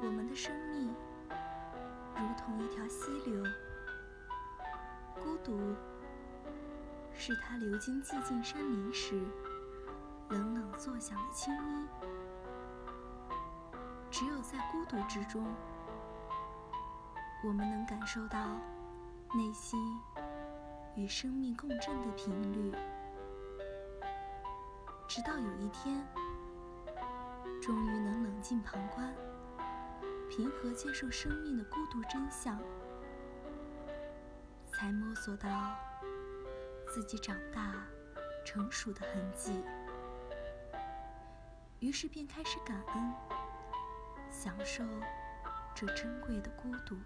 我们的生命如同一条溪流。孤独是他流经寂静山林时冷冷作响的轻音。只有在孤独之中，我们能感受到内心与生命共振的频率。直到有一天，终于能冷静旁观，平和接受生命的孤独真相，才摸索到自己长大、成熟的痕迹。于是便开始感恩，享受这珍贵的孤独。